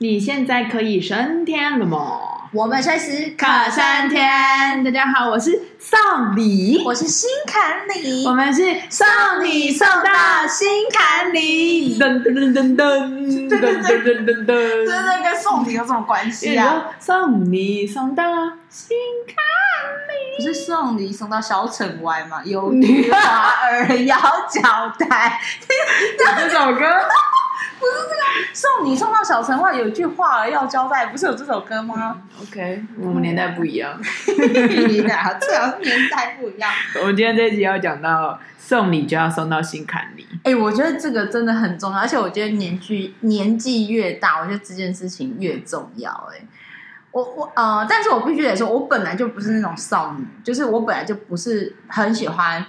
你现在可以升天了吗？我们随时可升天。大家好，我是送礼，我是心坎里，我们是送礼送到心坎里。噔噔噔噔噔噔噔噔噔噔，对对，跟送礼有什么关系啊？送礼送到心坎里，不是送礼送到小城外吗？有女花儿摇脚带，这首歌。不是这个送你送到小城外有一句话儿要交代，不是有这首歌吗？OK，我们年代不一样，你俩最好是年代不一样。我们今天这一集要讲到送礼就要送到心坎里。哎、欸，我觉得这个真的很重要，而且我觉得年纪年纪越大，我觉得这件事情越重要。哎，我我呃，但是我必须得说，我本来就不是那种少女，就是我本来就不是很喜欢。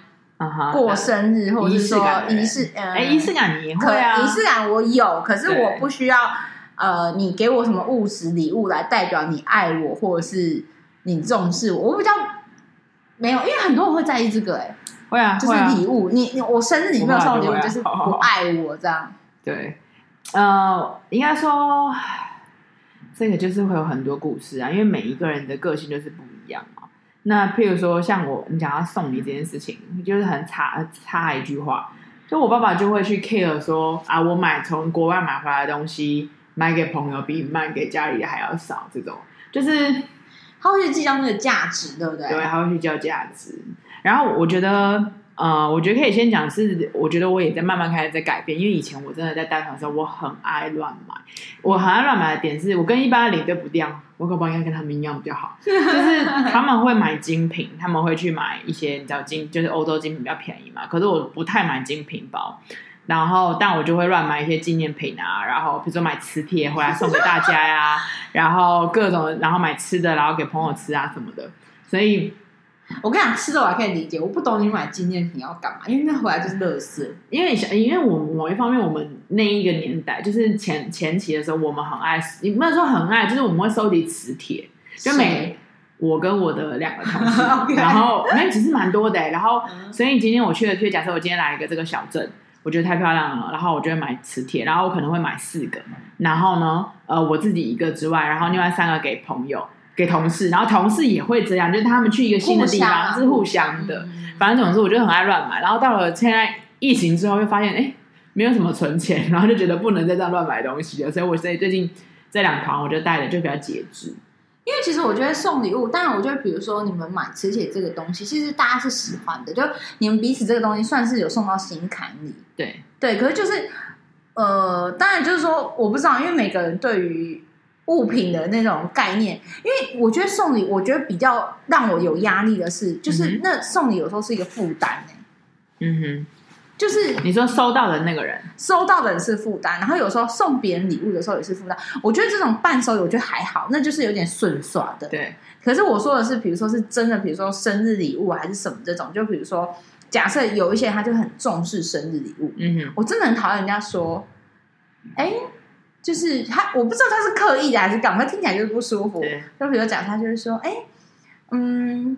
过生日，或者是说仪式，哎，仪式感你会啊？仪式感我有，可是我不需要呃，你给我什么物质礼物来代表你爱我，或者是你重视我。我比较没有，因为很多人会在意这个，哎，会啊，就是礼物。你你我生日你没有送礼物，就是不爱我这样。对，呃，应该说这个就是会有很多故事啊，因为每一个人的个性就是不一样。那譬如说，像我，你讲要送你这件事情，就是很差差一句话，就我爸爸就会去 care 说啊，我买从国外买回来的东西，买给朋友比卖给家里的还要少，这种就是他会去计较那个价值，对不对？对，他会去计较价值。然后我觉得。呃，我觉得可以先讲是，我觉得我也在慢慢开始在改变，因为以前我真的在带团的时候，我很爱乱买。我很爱乱买的点是，我跟一般的领队不一样，我可不应该跟他们一样比较好，就是 他们会买精品，他们会去买一些你知道精，就是欧洲精品比较便宜嘛。可是我不太买精品包，然后但我就会乱买一些纪念品啊，然后比如说买磁铁回来送给大家呀、啊，然后各种，然后买吃的，然后给朋友吃啊什么的，所以。我跟你讲，吃的我还可以理解，我不懂你买纪念品要干嘛，因为那回来就是乐事。因为想因为我某一方面，我们那一个年代，就是前前期的时候，我们很爱，你不能说很爱，就是我们会收集磁铁，就每我跟我的两个同事，然后那其实蛮多的，然后所以今天我去了，就假设我今天来一个这个小镇，我觉得太漂亮了，然后我就会买磁铁，然后我可能会买四个，然后呢，呃，我自己一个之外，然后另外三个给朋友。给同事，然后同事也会这样，就是他们去一个新的地方是互相的。反正总之，我就很爱乱买。然后到了现在疫情之后，又发现哎，没有什么存钱，然后就觉得不能再这样乱买东西了。所以，我所以最近这两团，我就带的就比较节制。因为其实我觉得送礼物，当然我觉得，比如说你们买磁铁这个东西，其实大家是喜欢的，就你们彼此这个东西算是有送到心坎里。对对，可是就是呃，当然就是说，我不知道，因为每个人对于。物品的那种概念，因为我觉得送礼，我觉得比较让我有压力的是，就是那送礼有时候是一个负担哎。嗯哼，就是你说收到的那个人，收到的人是负担，然后有时候送别人礼物的时候也是负担。我觉得这种伴手礼，我觉得还好，那就是有点顺耍的。对。可是我说的是，比如说是真的，比如说生日礼物还是什么这种，就比如说假设有一些他就很重视生日礼物，嗯哼，我真的很讨厌人家说，哎。就是他，我不知道他是刻意的还是干嘛，听起来就是不舒服。就比如讲，他就是说，哎，嗯，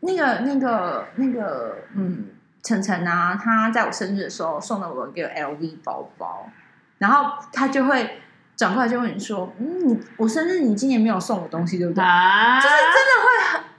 那个、那个、那个，嗯，晨晨啊，他在我生日的时候送了我一个 LV 包包，然后他就会转过来就问你说，嗯，你我生日你今年没有送我东西，对不对？啊，就是真的会很。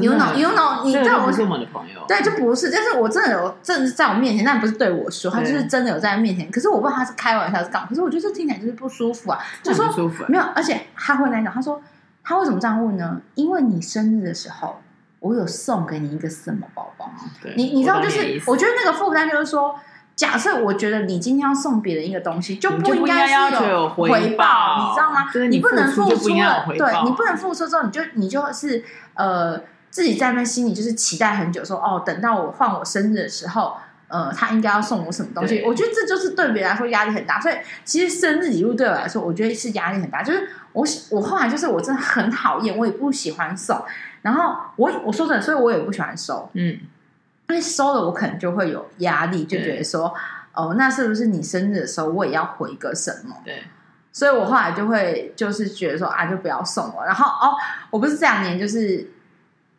You know，你在我不是我们的朋友，对，就不是，但是我真的有，真的是在我面前，但不是对我说，他就是真的有在面前。可是我不知道他是开玩笑是干嘛，可是我觉得这听起来就是不舒服啊，就说舒服没有，而且他会来讲，他说他为什么这样问呢？因为你生日的时候，我有送给你一个什么包包？对，你你知道，就是我觉得那个负担就是说，假设我觉得你今天要送别人一个东西，就不应该是有回报，你知道吗？你不能付出了，对你不能付出之后，你就你就是呃。自己在那心里就是期待很久说，说哦，等到我换我生日的时候，呃，他应该要送我什么东西？我觉得这就是对别人来说压力很大。所以其实生日礼物对我来说，我觉得是压力很大。就是我我后来就是我真的很讨厌，我也不喜欢送。然后我我说真的，所以我也不喜欢收。嗯，因为收了我可能就会有压力，就觉得说哦，那是不是你生日的时候我也要回个什么？对。所以我后来就会就是觉得说啊，就不要送我。然后哦，我不是这两年就是。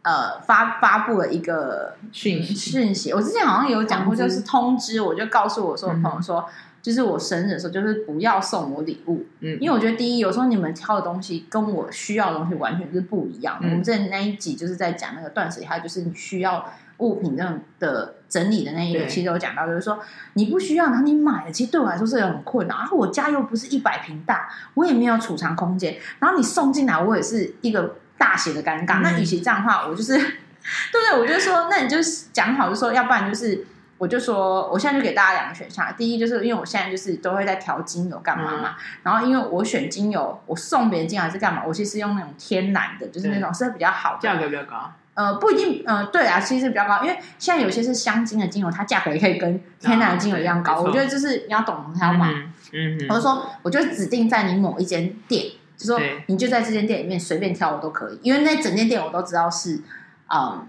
呃，发发布了一个讯息，讯息。我之前好像有讲过，就是通知，我就告诉我说我朋友说，嗯、就是我生日的时候，就是不要送我礼物，嗯，因为我觉得第一，有时候你们挑的东西跟我需要的东西完全是不一样。嗯、我们在那一集就是在讲那个断舍离，还有就是你需要物品这样的整理的那一个，其实有讲到，就是说你不需要，然后你买了，其实对我来说是很困难。然后我家又不是一百平大，我也没有储藏空间，然后你送进来，我也是一个大写的尴尬。嗯、那与其这样的话，我就是 对不对？我就说，那你就讲好，就说要不然就是。我就说，我现在就给大家两个选项。第一，就是因为我现在就是都会在调精油干嘛嘛。嗯、然后，因为我选精油，我送别人精油还是干嘛？我其实用那种天然的，就是那种是比较好的，价格比较高。呃，不一定，呃，对啊，其实比较高，因为现在有些是香精的精油，它价格也可以跟天然的精油一样高。啊、我觉得就是你要懂，才要买。嗯，嗯，我就说，我就指定在你某一间店，就说你就在这间店里面随便挑，我都可以，因为那整间店我都知道是嗯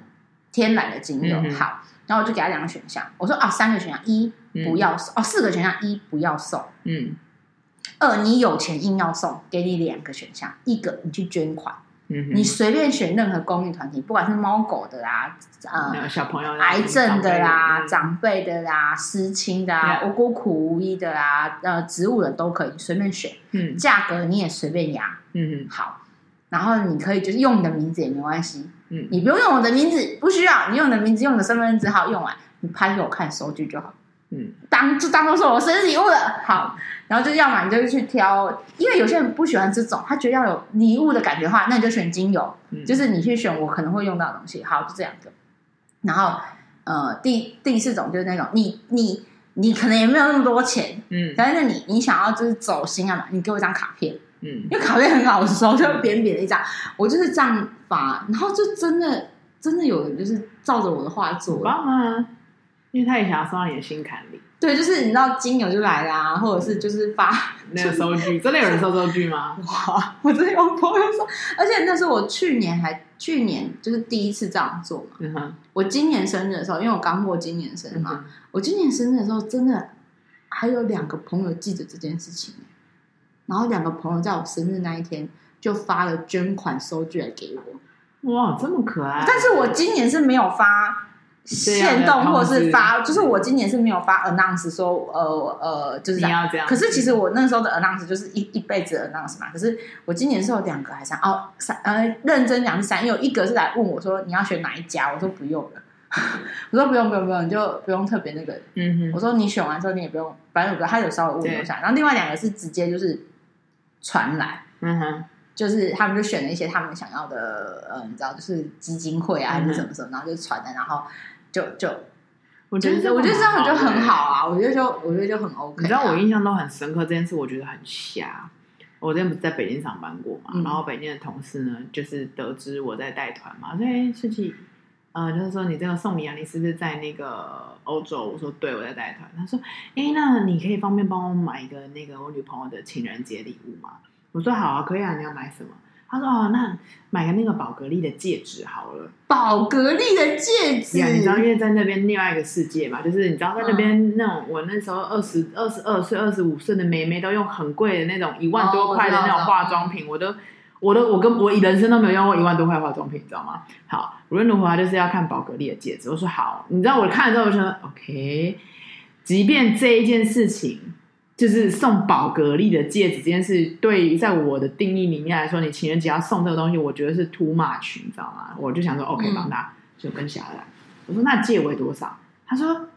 天然的精油。嗯、好。然后我就给他两个选项，我说啊，三个选项，一不要送，嗯、哦，四个选项，一不要送，嗯，二你有钱硬要送，给你两个选项，一个你去捐款，嗯哼，你随便选任何公益团体，不管是猫狗的啦，呃，小朋友癌症的啦，长辈的啦，失亲的啊，无辜苦无依的啦，呃，植物的都可以随便选，嗯，价格你也随便压，嗯哼，好，然后你可以就是用你的名字也没关系。嗯，你不用用我的名字，不需要。你用你的名字，用你的身份证号用完，你拍给我看收据就好。嗯，当就当做是我生日礼物了。好，然后就要么你就去挑，因为有些人不喜欢这种，他觉得要有礼物的感觉的话，那你就选精油，嗯、就是你去选我可能会用到的东西。好，就这样子。然后，呃，第第四种就是那种你你你可能也没有那么多钱，嗯，但是你你想要就是走心啊嘛，你给我一张卡片。嗯，因为卡片很好收，就扁扁的一张，我就是这样发，然后就真的真的有人就是照着我的话做，棒啊！因为他也想要送到你的心坎里。对，就是你知道金牛就来啦，或者是就是发 那个收据，真的有人收收据吗？哇！我真的有朋友说，而且那是我去年还去年就是第一次这样做嘛。我今年生日的时候，因为我刚过今年生日嘛，嗯、我今年生日的时候真的还有两个朋友记得这件事情。然后两个朋友在我生日那一天就发了捐款收据来给我，哇，这么可爱！但是我今年是没有发限动，或是发，就是我今年是没有发 announce 说，呃呃，就是这样。这样可是其实我那时候的 announce 就是一一辈子的 announce 嘛。可是我今年是有两个还是三？哦，三呃，认真讲是三，因为有一个是来问我说你要选哪一家，我说不用了，我说不用不用不用，你就不用特别那个。嗯哼，我说你选完之后你也不用，反正我他有稍微问一下。对然后另外两个是直接就是。传来，嗯哼，就是他们就选了一些他们想要的，呃，你知道，就是基金会啊，还是什么什么，然后就传的，然后就就，我觉得我觉得这样就很好啊，我觉得就我觉得就很 OK。你知道我印象都很深刻这件事，我觉得很瞎。我之前不是在北京上班过嘛，然后北京的同事呢，就是得知我在带团嘛，所以事情，呃，就是说你这个送礼啊，你是不是在那个欧洲？我说对，我在带团。他说，哎，那你可以方便帮我买一个那个我女朋友的情人节礼物吗？我说好啊，可以啊，你要买什么？他说哦，那买个那个宝格丽的戒指好了。宝格丽的戒指，你知道，因为在那边另外一个世界嘛，就是你知道在那边那种，我那时候二十二十二岁、二十五岁的妹妹都用很贵的那种一万多块的那种化妆品，我都。我都我跟我人生都没有用过一万多块化妆品，你知道吗？好，无论如何，就是要看宝格丽的戒指。我说好，你知道我看了之后，我就说 OK。即便这一件事情就是送宝格丽的戒指这件事，对于在我的定义里面来说，你情人节要送这个东西，我觉得是 too much，你知道吗？我就想说 OK，帮他就跟下来。我说那戒围多少？他说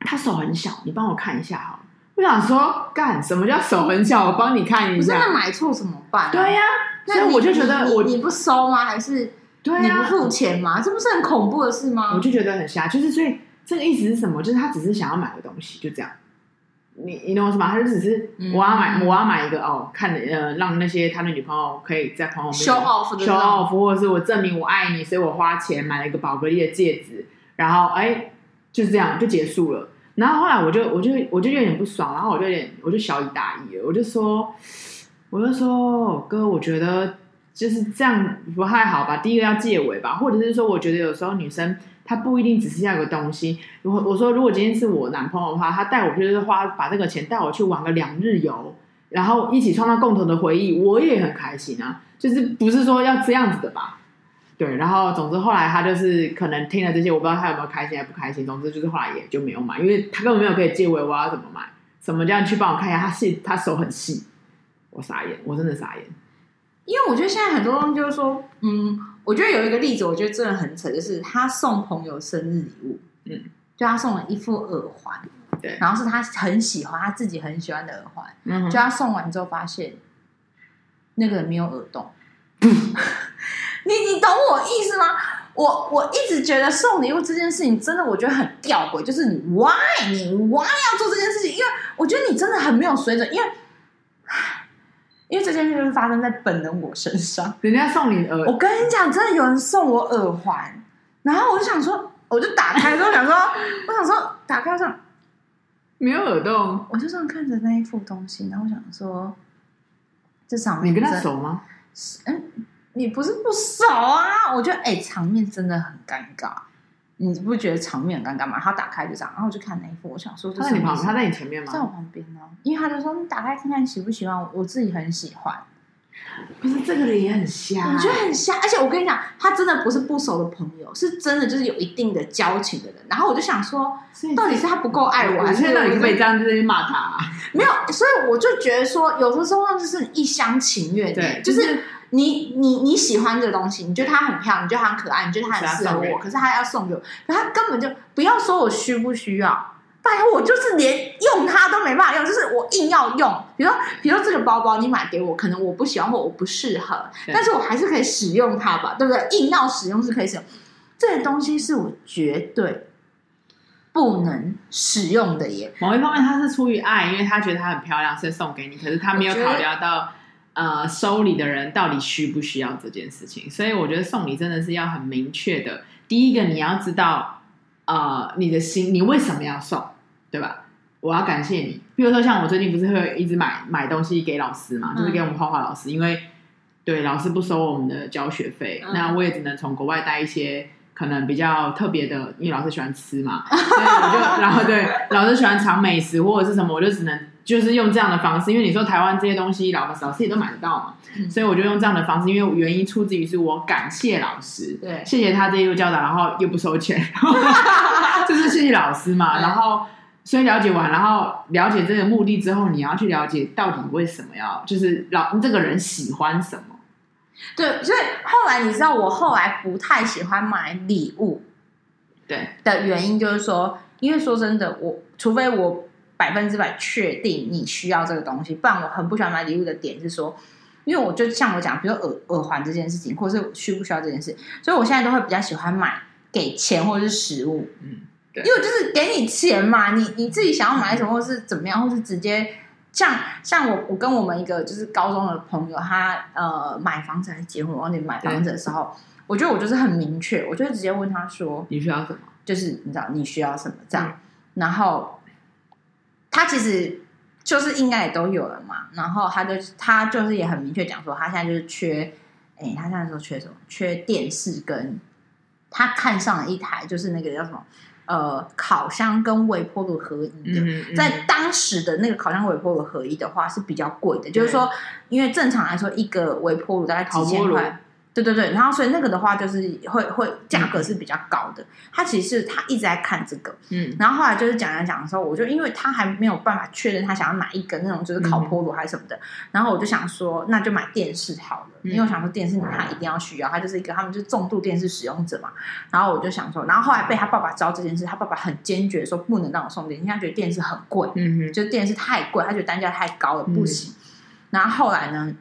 他手很小，你帮我看一下好了。我想说干什么叫手很小？我帮你看一下。不是那买错怎么办？对呀。所以我就觉得我你不收吗？还是对你不付钱吗？这不是很恐怖的事吗？我就觉得很瞎，就是所以这个意思是什么？就是他只是想要买个东西，就这样。你你懂我什么？他就只是我要买，我要买一个哦，看呃，让那些他的女朋友可以在朋友面前 show off show off，或者是我证明我爱你，所以我花钱买了一个宝格丽的戒指，然后哎，就是这样就结束了。然后后来我就我就我就有点不爽，然后我就有点我就小以大意了，我就说。我就说哥，我觉得就是这样不太好吧。第一个要戒尾吧，或者是说，我觉得有时候女生他不一定只是要个东西。如果我说，如果今天是我男朋友的话，他带我就是花把这个钱带我去玩个两日游，然后一起创造共同的回忆，我也很开心啊。就是不是说要这样子的吧？对。然后总之后来他就是可能听了这些，我不知道他有没有开心还不开心。总之就是后来也就没有买，因为他根本没有可以戒围，我要怎么买？什么叫你去帮我看一下？他细，他手很细，我傻眼，我真的傻眼。因为我觉得现在很多东西就是说，嗯，我觉得有一个例子，我觉得真的很扯，就是他送朋友生日礼物，嗯，就他送了一副耳环，对，然后是他很喜欢，他自己很喜欢的耳环，嗯，就他送完之后发现那个人没有耳洞，你你懂我意思吗？我我一直觉得送礼物这件事情真的，我觉得很吊诡，就是你 why 你 why 要做这件事情？因为我觉得你真的很没有水准，因为。因为这件事就是发生在本人我身上，人家送你耳，我跟你讲，真的有人送我耳环，然后我就想说，我就打开之后想说，我想说打开上没有耳洞，我就这样看着那一副东西，然后我想说，这场面你跟他熟吗？嗯，你不是不熟啊，我觉得哎、欸，场面真的很尴尬。你不觉得场面很尴尬吗？他打开就这样，然后我就看那一副，我想说，他在你旁边，他在你前面吗？在我旁边呢，因为他就说你打开看看你喜不喜欢，我我自己很喜欢。不是这个人也很瞎，我觉得很瞎，而且我跟你讲，他真的不是不熟的朋友，是真的就是有一定的交情的人。然后我就想说，到底是他不够爱我，还是到底可以这样子骂他、啊？没有，所以我就觉得说，有的时候就是一厢情愿，对，就是。你你你喜欢这个东西，你觉得它很漂亮，你觉得它很可爱，你觉得它很适合我，可是他要送给我，可他根本就不要说我需不需要，拜托我就是连用它都没办法用，就是我硬要用。比如说，比如说这个包包你买给我，可能我不喜欢或我不适合，但是我还是可以使用它吧，对不对？硬要使用是可以使用，这个东西是我绝对不能使用的耶。某一方面，他是出于爱，因为他觉得它很漂亮，所以送给你，可是他没有考虑到。呃，收礼的人到底需不需要这件事情？所以我觉得送礼真的是要很明确的。第一个，你要知道，呃，你的心，你为什么要送，对吧？我要感谢你。比如说，像我最近不是会一直买买东西给老师嘛，就是给我们画画老师，嗯、因为对老师不收我们的教学费，嗯、那我也只能从国外带一些可能比较特别的，因为老师喜欢吃嘛，所以我就然后对老师喜欢尝美食或者是什么，我就只能。就是用这样的方式，因为你说台湾这些东西，老师老师也都买得到嘛，嗯、所以我就用这样的方式，因为原因出自于是我感谢老师，对，谢谢他这一路教导，然后又不收钱，就是谢谢老师嘛。然后所以了解完，然后了解这个目的之后，你要去了解到底为什么要，就是老这个人喜欢什么。对，所以后来你知道，我后来不太喜欢买礼物，对的原因就是说，因为说真的，我除非我。百分之百确定你需要这个东西，不然我很不喜欢买礼物的点是说，因为我就像我讲，比如耳耳环这件事情，或者是需不需要这件事，所以我现在都会比较喜欢买给钱或者是食物，嗯，对，因为就是给你钱嘛，你你自己想要买什么，或是怎么样，或是直接像像我我跟我们一个就是高中的朋友，他呃买房子还是结婚，然后你买房子的时候，我觉得我就是很明确，我就直接问他说你需要什么，就是你知道你需要什么这样，嗯、然后。他其实就是应该也都有了嘛，然后他就他就是也很明确讲说，他现在就是缺，哎，他现在说缺什么？缺电视跟他看上了一台，就是那个叫什么？呃，烤箱跟微波炉合一的。嗯嗯、在当时的那个烤箱微波炉合一的话是比较贵的，就是说，因为正常来说一个微波炉大概几千块。对对对，然后所以那个的话就是会会价格是比较高的。他其实他一直在看这个，嗯，然后后来就是讲讲讲的时候，我就因为他还没有办法确认他想要哪一个那种就是烤菠萝还是什么的，嗯、然后我就想说那就买电视好了，嗯、因为我想说电视他一定要需要，他就是一个他们就是重度电视使用者嘛。然后我就想说，然后后来被他爸爸知道这件事，他爸爸很坚决说不能让我送电视，因为他觉得电视很贵，嗯哼，就电视太贵，他觉得单价太高了不行。嗯、然后后来呢？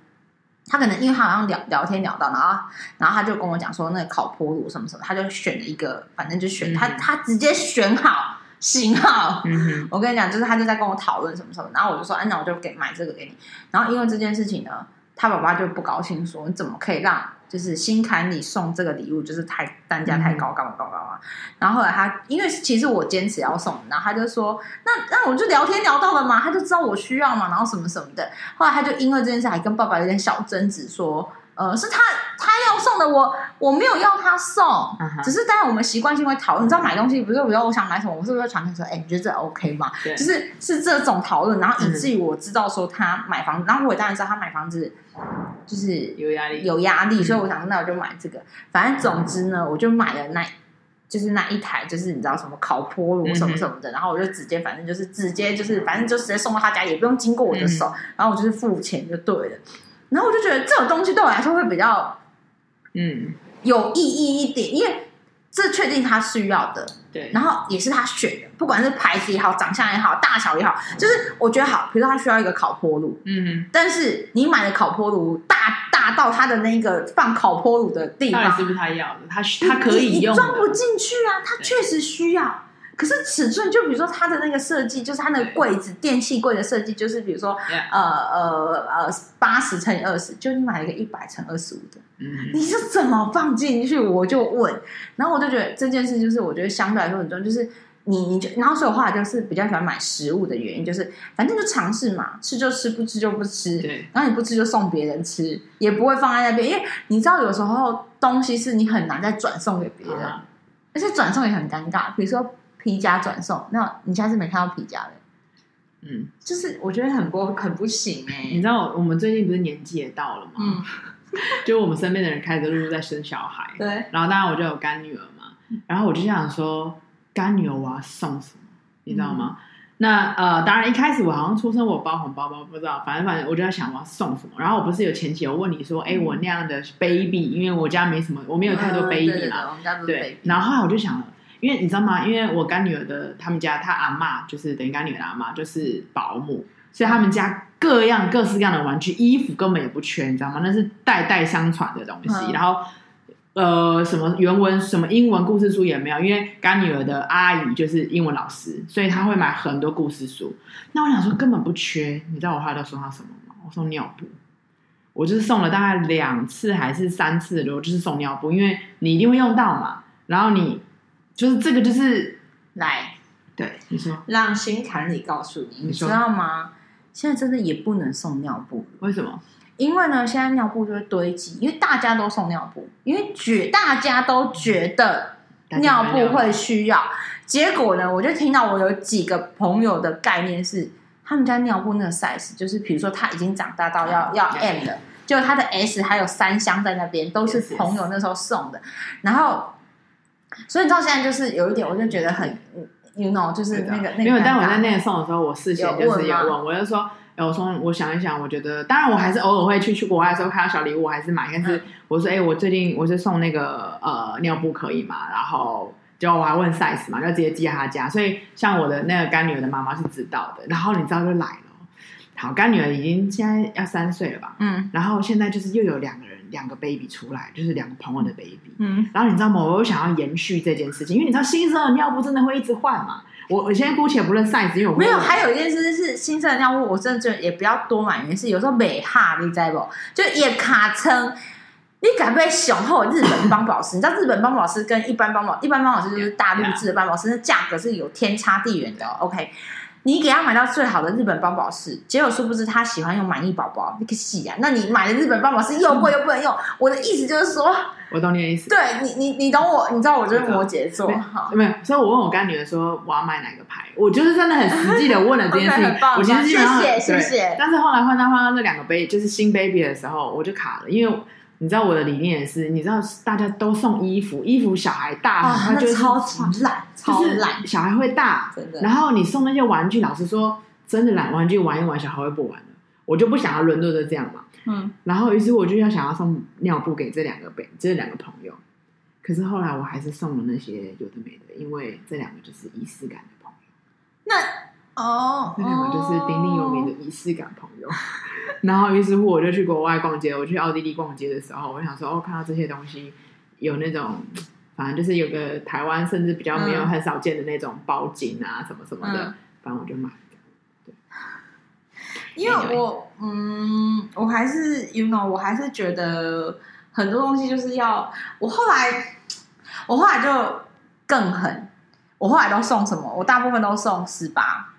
他可能因为他好像聊聊天聊到，然后然后他就跟我讲说那个烤菠萝什么什么，他就选了一个，反正就选、嗯、他他直接选好型号。嗯、我跟你讲，就是他就在跟我讨论什么什么，然后我就说，哎，那我就给买这个给你。然后因为这件事情呢，他爸爸就不高兴，说你怎么可以让？就是心坎里送这个礼物，就是太单价太高，高高高高啊！然后后来他，因为其实我坚持要送，然后他就说，那那我就聊天聊到了嘛，他就知道我需要嘛，然后什么什么的。后来他就因为这件事还跟爸爸有点小争执，说。呃，是他他要送的，我我没有要他送，uh huh. 只是当然我们习惯性会讨论。你知道买东西，不是说比如我想买什么，我是不是会传给说，哎，你觉得这 OK 吗？对就是是这种讨论，然后以至于我知道说他买房子，然后我也当然知道他买房子就是有压力，有压力，所以我想说那我就买这个。反正总之呢，我就买了那。就是那一台，就是你知道什么烤菠萝什么什么的，嗯、然后我就直接反正就是直接就是反正就直接送到他家，也不用经过我的手，嗯、然后我就是付钱就对了。然后我就觉得这种东西对我来说会比较嗯有意义一点，因为这确定他需要的，对，然后也是他选的，不管是牌子也好，长相也好，大小也好，就是我觉得好。比如说他需要一个烤坡炉，嗯，但是你买的烤坡炉大大。到他的那个放烤坡炉的地方，是不是他要的？他他可以用，装不进去啊！他确实需要，可是尺寸，就比如说它的那个设计，就是它那个柜子电器柜的设计，就是比如说呃呃呃八十乘以二十，就你买了一个一百乘二十五的，嗯，你是怎么放进去？我就问，然后我就觉得这件事就是我觉得相对来说很重要，就是。你你就然后所以我后来就是比较喜欢买食物的原因，就是反正就尝试嘛，吃就吃，不吃就不吃。对，然后你不吃就送别人吃，也不会放在那边，因为你知道有时候东西是你很难再转送给别人，啊、而且转送也很尴尬。比如说皮夹转送，那你下次没看到皮夹的，嗯，就是我觉得很不很不行哎、欸。你知道我们最近不是年纪也到了吗？嗯，就我们身边的人开始陆续在生小孩，对，然后当然我就有干女儿嘛，然后我就想说。干女儿我要送什么，你知道吗？嗯、那呃，当然一开始我好像出生我包红包包，不知道，反正反正我就在想我要送什么。然后我不是有前期有问你说，哎、嗯，我那样的 baby，因为我家没什么，我没有太多 baby 嘛，对。然后后来我就想了，因为你知道吗？因为我干女儿的他们家，她阿妈就是等于干女儿的阿妈就是保姆，所以他们家各样各式各样的玩具、衣服根本也不缺，你知道吗？那是代代相传的东西。嗯、然后。呃，什么原文、什么英文故事书也没有，因为干女儿的阿姨就是英文老师，所以她会买很多故事书。那我想说根本不缺，你知道我后来都送她什么吗？我送尿布，我就是送了大概两次还是三次的，我就是送尿布，因为你一定会用到嘛。然后你就是这个就是来，对，你说让心坎里告诉你，你知道吗？现在真的也不能送尿布，为什么？因为呢，现在尿布就会堆积，因为大家都送尿布，因为觉大家都觉得尿布会需要。结果呢，我就听到我有几个朋友的概念是，他们家尿布那个 size，就是比如说他已经长大到要要 M 了，就他的 S 还有三箱在那边，都是朋友那时候送的。然后，所以你知道现在就是有一点，我就觉得很，you know，就是那个那个。因为但我在那个送的时候，我事先就是有问，我就说。哎我说，我想一想，我觉得，当然我还是偶尔会去去国外的时候看到小礼物，我还是买。但是我说，哎、欸，我最近我是送那个呃尿布可以吗？然后就我还问 size 嘛，就直接寄他家。所以像我的那个干女儿的妈妈是知道的。然后你知道就来了，好，干女儿已经现在要三岁了吧？嗯。然后现在就是又有两个人，两个 baby 出来，就是两个朋友的 baby。嗯。然后你知道吗？我又想要延续这件事情，因为你知道新生的尿布真的会一直换嘛。我我现在姑且不论 size，因为我没有。还有一件事是新生的尿布，我真的觉得也不要多买，原因是有时候美哈，你知道不？就也卡称，你敢不敢雄厚日本邦宝石？你知道日本邦宝石跟一般邦宝，一般邦宝石就是大陆制的邦宝石，那价格是有天差地远的。OK，你给他买到最好的日本邦宝适，结果殊不知他喜欢用满意宝宝，你可洗啊？那你买的日本邦宝适又贵又不能用，我的意思就是说。我懂你的意思。对你，你你懂我，你知道我就是摩羯座，哈没有？所以我问我干女儿说我要买哪个牌，我就是真的很实际的问了这件事情。我其实基本上谢谢谢谢。但是后来换到换到那两个 baby，就是新 baby 的时候，我就卡了，因为你知道我的理念也是，你知道大家都送衣服，衣服小孩大，他就超懒，超懒，小孩会大，真的。然后你送那些玩具，老实说，真的懒玩具玩一玩，小孩会不玩的，我就不想要沦落的这样嘛。嗯，然后于是我就要想要送尿布给这两个辈，这两个朋友，可是后来我还是送了那些有的没的，因为这两个就是仪式感的朋友。那哦，那两个就是鼎鼎有名的仪式感朋友。哦、然后于是乎我就去国外逛街，我去奥地利逛街的时候，我想说哦，看到这些东西有那种，反正就是有个台湾甚至比较没有很少见的那种包巾啊什么什么的，嗯、反正我就买。因为我嗯，我还是 you know，我还是觉得很多东西就是要我后来，我后来就更狠，我后来都送什么？我大部分都送十八。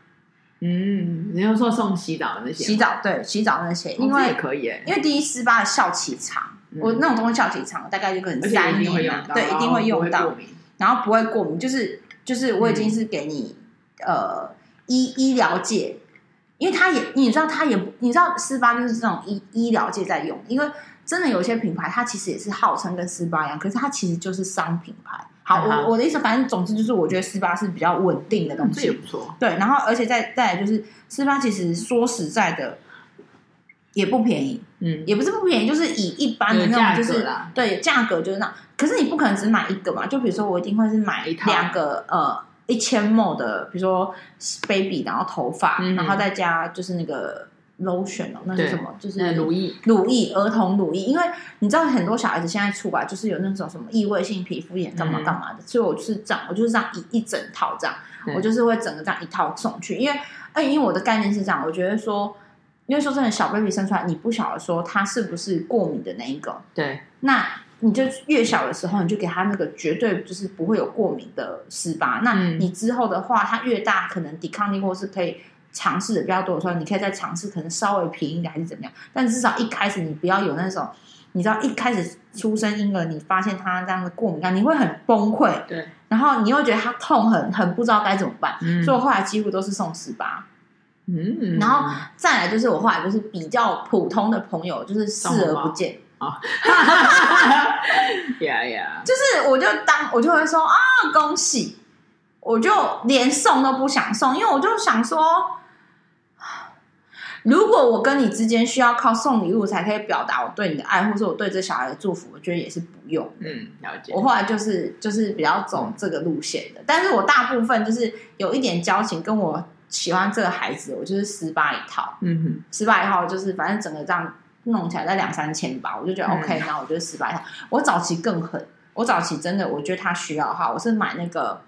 嗯，你又说送洗澡的那些？洗澡对，洗澡那些，因为、哦、也可以耶，因为第一丝巴的效期长，嗯、我那种东西效期长，大概就可能三年，对，一定会用到，然后不会过敏，就是就是我已经是给你、嗯、呃医医疗界。因为他也，你知道，他也，你知道，斯巴就是这种医医疗界在用。因为真的有些品牌，它其实也是号称跟斯巴一样，可是它其实就是商品牌，好，我我的意思，反正总之就是，我觉得斯巴是比较稳定的东西，也不错。对，然后而且再再来就是，斯巴其实说实在的，也不便宜，嗯，也不是不便宜，就是以一般的那种，就是对价格就是那，可是你不可能只买一个嘛，就比如说我一定会是买两个呃一千 ml 的，比如说 baby，然后头发，然后再加就是那个。Lotion 哦，那是什么？就是乳液，乳液，儿童乳液。因为你知道很多小孩子现在出来就是有那种什么异位性皮肤炎，干嘛干嘛的，所以我就是这样，我就是这样一一整套这样，我就是会整个这样一套送去。因为，哎，因为我的概念是这样，我觉得说，因为说真的，小 baby 生出来，你不晓得说他是不是过敏的那一个，对，那你就越小的时候，你就给他那个绝对就是不会有过敏的施巴。那你之后的话，他越大，可能抵抗力或是可以。尝试的比较多的时候，你可以再尝试，可能稍微便宜一点还是怎么样？但至少一开始你不要有那种，你知道一开始出生婴儿，你发现他这样的过敏感，你会很崩溃。对，然后你又觉得他痛很，很很不知道该怎么办。嗯，所以我后来几乎都是送十八。嗯，然后再来就是我后来就是比较普通的朋友，就是视而不见啊。呀呀，就是我就当我就会说啊，恭喜，我就连送都不想送，因为我就想说。如果我跟你之间需要靠送礼物才可以表达我对你的爱，或者我对这小孩的祝福，我觉得也是不用。嗯，了解。我后来就是就是比较走这个路线的，但是我大部分就是有一点交情，跟我喜欢这个孩子，我就是十八一套。嗯哼，十八一套就是反正整个这样弄起来在两三千吧，我就觉得 OK，那、嗯、我就十八一套。我早期更狠，我早期真的我觉得他需要的话，我是买那个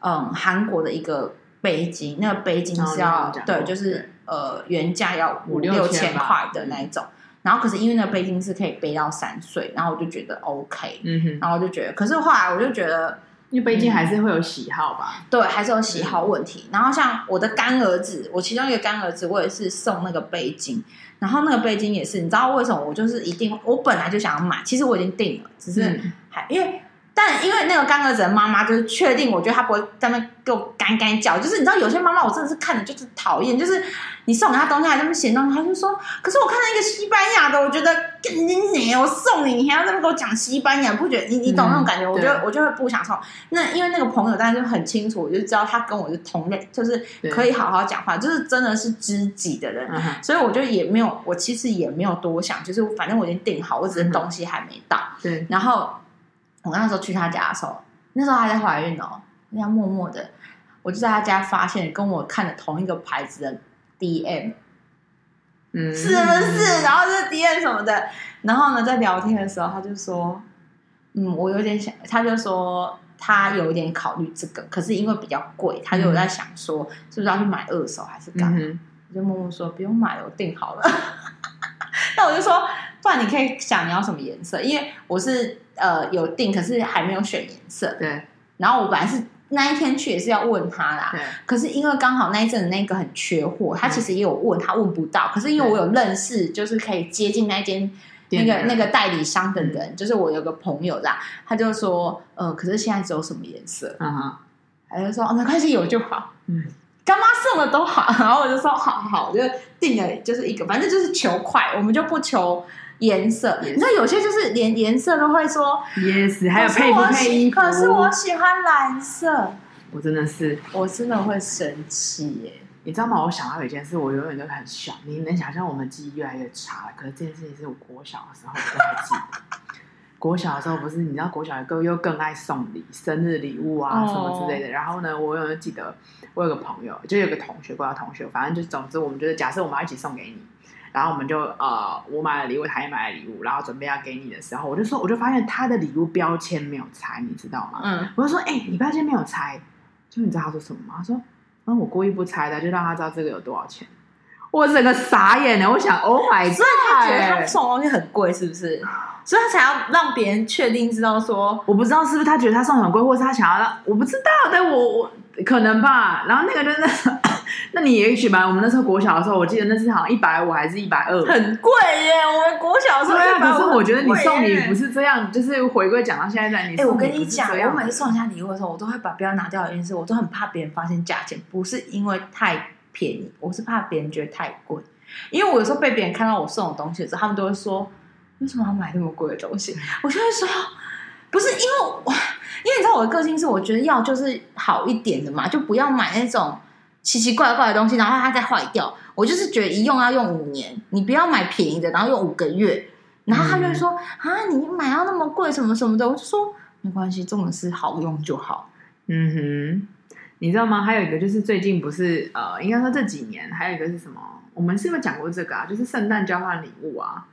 嗯韩国的一个背巾，那个背巾是要对，就是。呃，原价要五六千块的那一种，然后可是因为那个背巾是可以背到三岁，然后我就觉得 OK，嗯哼，然后我就觉得，可是后来我就觉得，因为背巾还是会有喜好吧，嗯、对，还是有喜好问题。然后像我的干儿子，我其中一个干儿子，我也是送那个背巾，然后那个背巾也是，你知道为什么？我就是一定，我本来就想要买，其实我已经定了，只是还、嗯、因为。但因为那个干儿子的妈妈就是确定，我觉得她不会在那给我干干叫。就是你知道，有些妈妈我真的是看着就是讨厌，就是你送给她东西还那么嫌东西，她就说：“可是我看到一个西班牙的，我觉得你你我送你，你还要那么给我讲西班牙，不觉得你你懂那种感觉？嗯、我觉得我就会不想送。那因为那个朋友，当然就很清楚，我就知道他跟我是同类，就是可以好好讲话，就是真的是知己的人，所以我就也没有，我其实也没有多想，就是反正我已经订好，我只是东西还没到。对，然后。我那时候去他家的时候，那时候还在怀孕哦，那样默默的，我就在他家发现跟我看的同一个牌子的 DM，嗯，是不是？然后就是 DM 什么的，然后呢，在聊天的时候，他就说，嗯，我有点想，他就说他有一点考虑这个，可是因为比较贵，他就有在想说，是不是要去买二手还是干嘛？嗯、我就默默说不用买了，我订好了。那我就说，不然你可以想你要什么颜色，因为我是。呃，有定，可是还没有选颜色。对。然后我本来是那一天去也是要问他啦。对。可是因为刚好那一阵子那个很缺货，他其实也有问，他问不到。可是因为我有认识，就是可以接近那间那个那个代理商的人，就是我有个朋友啦，他就说，呃，可是现在只有什么颜色？嗯哼。他就说，哦，没关系，有就好。嗯。干妈送的都好。然后我就说，好好，就定了，就是一个，反正就是求快，我们就不求。颜色.你知道有些就是连颜色都会说 yes，还有配不配衣服？可是我喜欢蓝色，我真的是，我真的会生气耶！你知道吗？我想到有一件事，我永远都很小。你能想象我们记忆越来越差了？可是这件事情是我国小的时候我都还记得。国小的时候不是，你知道国小的哥又更爱送礼，生日礼物啊什么之类的。Oh. 然后呢，我永远记得我有个朋友，就有个同学，国小同学，反正就总之我们就是假设我们要一起送给你。然后我们就呃，我买了礼物，他也买了礼物，然后准备要给你的时候，我就说，我就发现他的礼物标签没有拆，你知道吗？嗯，我就说，哎、欸，你标签没有拆，就你知道他说什么吗？他说，嗯，我故意不拆的，就让他知道这个有多少钱。我整个傻眼了，我想，Oh my God，所以他觉得他送东西很贵，是不是？所以他才要让别人确定知道说，我不知道是不是他觉得他送很贵，或是他想要让我不知道，但我我可能吧。然后那个就是。那你也许吧，我们那时候国小的时候，我记得那是好像一百五还是一百二，很贵耶。我们国小的时候，对啊，可是我觉得你送礼不是这样，就是回归讲到现在在你。哎、欸，我跟你讲，我每次送人家礼物的时候，我都会把标拿掉的原因是，我都很怕别人发现价钱，不是因为太便宜，我是怕别人觉得太贵。因为我有时候被别人看到我送的东西的时候，他们都会说：“为什么要买那么贵的东西？” 我就会说：“不是因为我。”因为你知道我的个性是，我觉得要就是好一点的嘛，就不要买那种奇奇怪怪的东西，然后它再坏掉。我就是觉得一用要用五年，你不要买便宜的，然后用五个月。然后他就会说、嗯、啊，你买到那么贵什么什么的，我就说没关系，重点是好用就好。嗯哼，你知道吗？还有一个就是最近不是呃，应该说这几年还有一个是什么？我们是不是讲过这个啊？就是圣诞交换礼物啊。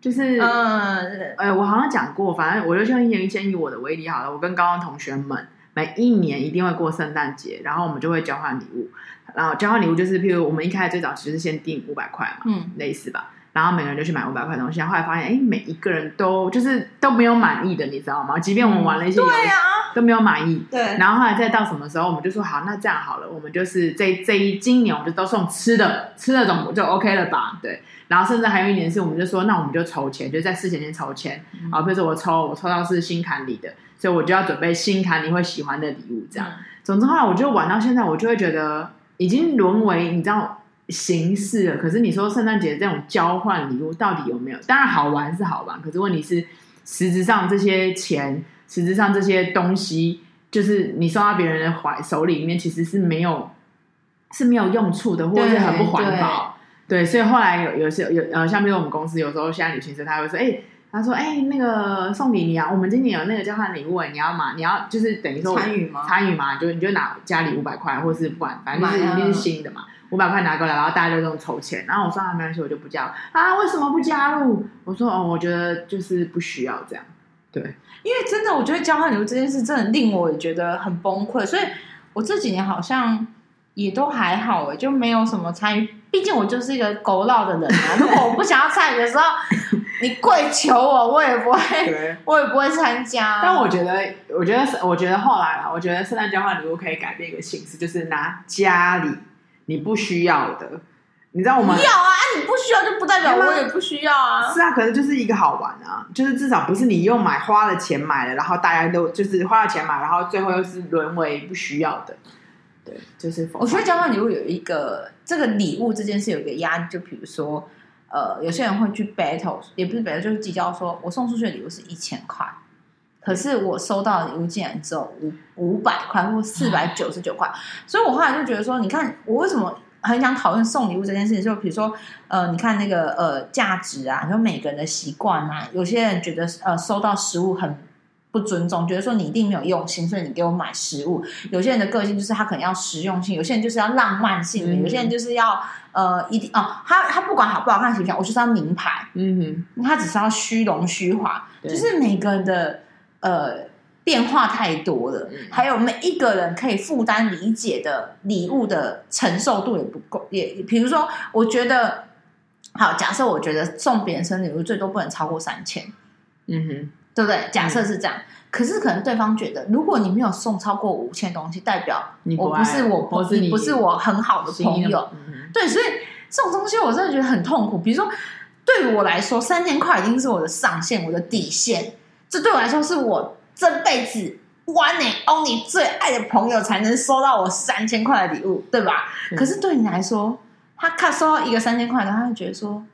就是，呃，呃，我好像讲过，反正我就先先以我的为例好了。我跟高中同学们每一年一定会过圣诞节，然后我们就会交换礼物。然后交换礼物就是，譬如我们一开始最早其实先定五百块嘛，嗯，类似吧。然后每个人就去买五百块东西，后来发现，哎，每一个人都就是都没有满意的，你知道吗？即便我们玩了一些游戏，对啊，都没有满意。对。然后后来再到什么时候，我们就说好，那这样好了，我们就是这这一今年我们就都送吃的，吃的总就 OK 了吧？对。然后甚至还有一年是，我们就说，那我们就筹钱，就在事前先筹钱。啊、嗯，比如说我抽，我抽到是新坎里的，所以我就要准备新卡你会喜欢的礼物，这样。嗯、总之后来我就玩到现在，我就会觉得已经沦为你知道。形式了，可是你说圣诞节这种交换礼物到底有没有？当然好玩是好玩，可是问题是实质上这些钱，实质上这些东西，就是你送到别人的怀手里面，其实是没有 是没有用处的，或者是很不环保。对，对，所以后来有有些有呃，像比如我们公司有时候现在旅行社他会说，哎、欸，他说，哎、欸，那个送礼你啊，我们今年有那个交换礼物，你要吗？你要就是等于说参与吗？参与嘛，就你就拿家里五百块，或是不管，反正就是一定是新的嘛。五百块拿过来，然后大家就这种筹钱。然后我说啊，没关系，我就不加入啊。为什么不加入？我说哦，我觉得就是不需要这样。对，因为真的，我觉得交换礼物这件事真的令我也觉得很崩溃。所以我这几年好像也都还好，就没有什么参与。毕竟我就是一个狗闹的人啊。如果我不想要参与的时候，你跪求我，我也不会，我也不会参加。但我觉得，我觉得，我觉得后来啊，我觉得圣诞交换礼物可以改变一个形式，就是拿家里。你不需要的，你知道我们要啊，你不需要就不代表我也不需要啊。是啊，可是就是一个好玩啊，就是至少不是你又买花了钱买了，然后大家都就是花了钱买，然后最后又是沦为不需要的。对，就是我觉得交换礼物有一个这个礼物这件事有一个压力，就比如说呃，有些人会去 battle，也不是 battle，就是计较说我送出去的礼物是一千块。可是我收到的礼物竟然只有五五百块或四百九十九块，所以我后来就觉得说，你看我为什么很想讨论送礼物这件事情？就比如说，呃，你看那个呃价值啊，你说每个人的习惯啊，有些人觉得呃收到食物很不尊重，觉得说你一定没有用心，所以你给我买食物。有些人的个性就是他可能要实用性，有些人就是要浪漫性，嗯、有些人就是要呃一定哦，他他不管好不好看形象，我就是要名牌，嗯哼，他只是要虚荣虚华，就是每个人的。呃，变化太多了，还有每一个人可以负担理解的礼物的承受度也不够。也比如说，我觉得，好，假设我觉得送别人生日礼物最多不能超过三千，嗯哼，对不对？假设是这样，嗯、可是可能对方觉得，如果你没有送超过五千东西，代表我不是我，不是你不是我很好的朋友。嗯、对，所以这种东西我真的觉得很痛苦。比如说，对于我来说，三千块已经是我的上限，我的底线。这对我来说是我这辈子 one and only 最爱的朋友才能收到我三千块的礼物，对吧？嗯、可是对你来说，他看收到一个三千块的，他会觉得说，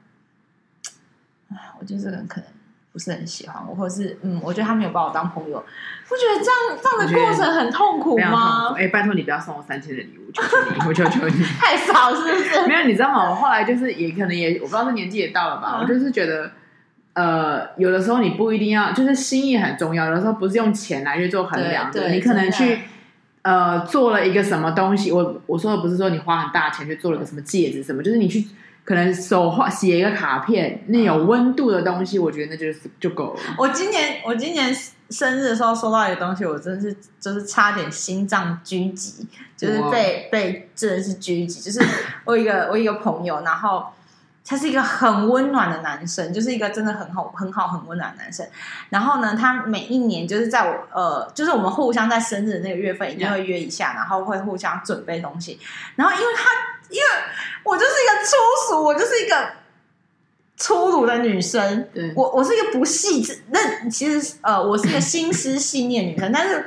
哎，我觉得这个人可能不是很喜欢我，或者是嗯，我觉得他没有把我当朋友，不觉得这样这样的过程很痛苦吗？哎，拜托你不要送我三千的礼物，求求你，我求求你，太少是不是？没有，你知道吗？我后来就是也可能也，我不知道是年纪也到了吧，嗯、我就是觉得。呃，有的时候你不一定要，就是心意很重要。有的时候不是用钱来去做衡量的，你可能去呃做了一个什么东西。我我说的不是说你花很大钱去做了个什么戒指什么，就是你去可能手画写一个卡片，那有温度的东西，我觉得那就是就够了。我今年我今年生日的时候收到一个东西，我真的是就是差点心脏狙击，就是被被真的是狙击。就是我一个 我一个朋友，然后。他是一个很温暖的男生，就是一个真的很好、很好、很温暖的男生。然后呢，他每一年就是在我呃，就是我们互相在生日的那个月份一定会约一下，然后会互相准备东西。然后因为他，因为我就是一个粗俗，我就是一个粗鲁的女生。对，我我是一个不细致，那其实呃，我是一个心思细腻的女生，但是。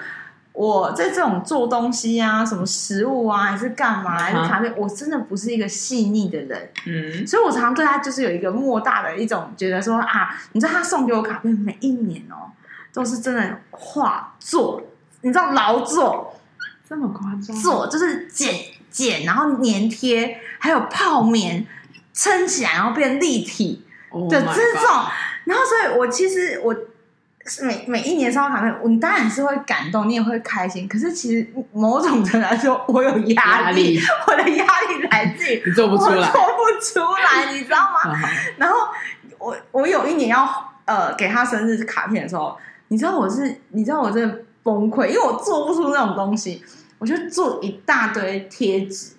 我在这种做东西啊，什么食物啊，还是干嘛，还是咖啡，我真的不是一个细腻的人，嗯，所以我常常对他就是有一个莫大的一种觉得说啊，你知道他送给我卡片每一年哦，都是真的画作，你知道劳作这么夸张？做就是剪剪，然后粘贴，还有泡棉撑起来，然后变立体的这种。Oh、然后，所以我其实我每每一年收到卡片，你当然是会感动，你也会开心。可是其实某种程度来说，我有压力，压力 我的压力来自于你做不出来，做不出来，你知道吗？然后我我有一年要呃给他生日卡片的时候。你知道我是，你知道我真的崩溃，因为我做不出那种东西，我就做一大堆贴纸，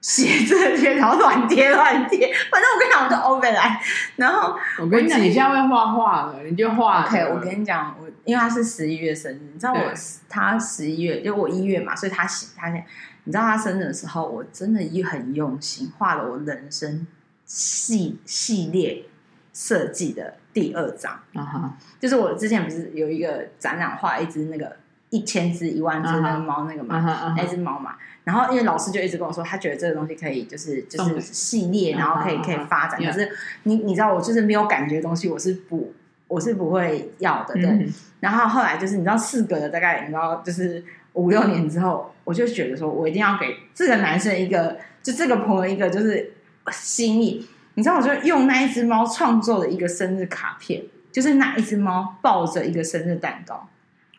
写这些，然后乱贴乱贴，反正我跟你讲，我就 over 来。然后我跟你讲，你现在会画画了，你就画。OK，我跟你讲，我因为他是十一月生日，你知道我他十一月，就我一月嘛，所以他喜他现，你知道他生日的时候，我真的也很用心画了我人生系系列设计的。第二张，uh huh. 就是我之前不是有一个展览画一只那个一千只一万只那个猫那个嘛，uh uh. 那只猫嘛。然后因为老师就一直跟我说，他觉得这个东西可以就是就是系列，然后可以可以发展。Uh. 可是你你知道我就是没有感觉的东西，我是不我是不会要的。对。Uh. 然后后来就是你知道，事隔了大概你知道就是五六年之后，我就觉得说我一定要给这个男生一个，就这个朋友一个就是心意。你知道，我就用那一只猫创作了一个生日卡片，就是那一只猫抱着一个生日蛋糕。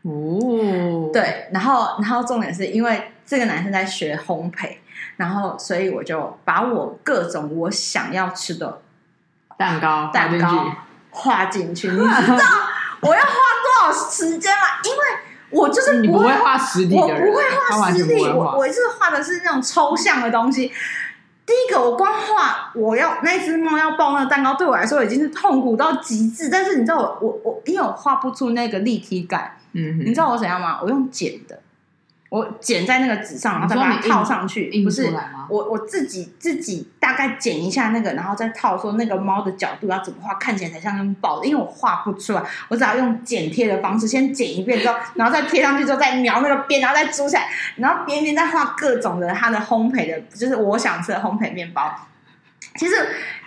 哦，对，然后，然后重点是因为这个男生在学烘焙，然后，所以我就把我各种我想要吃的蛋糕蛋糕画进去。你知道我要花多少时间吗？因为我就是不会，画实体，我不会画实体，我我是画的是那种抽象的东西。第一个，我光画我要那只猫要抱那个蛋糕，对我来说已经是痛苦到极致。但是你知道我我我，因为我画不出那个立体感，嗯哼，你知道我怎样吗？我用剪的。我剪在那个纸上，然后再把它套上去。不是我我自己自己大概剪一下那个，然后再套说那个猫的角度要怎么画，看起来才像那抱的。因为我画不出来，我只要用剪贴的方式，先剪一遍之后，然后再贴上去之后，再描那个边，然后再租起来，然后边边再画各种的它的烘焙的，就是我想吃的烘焙面包。其实，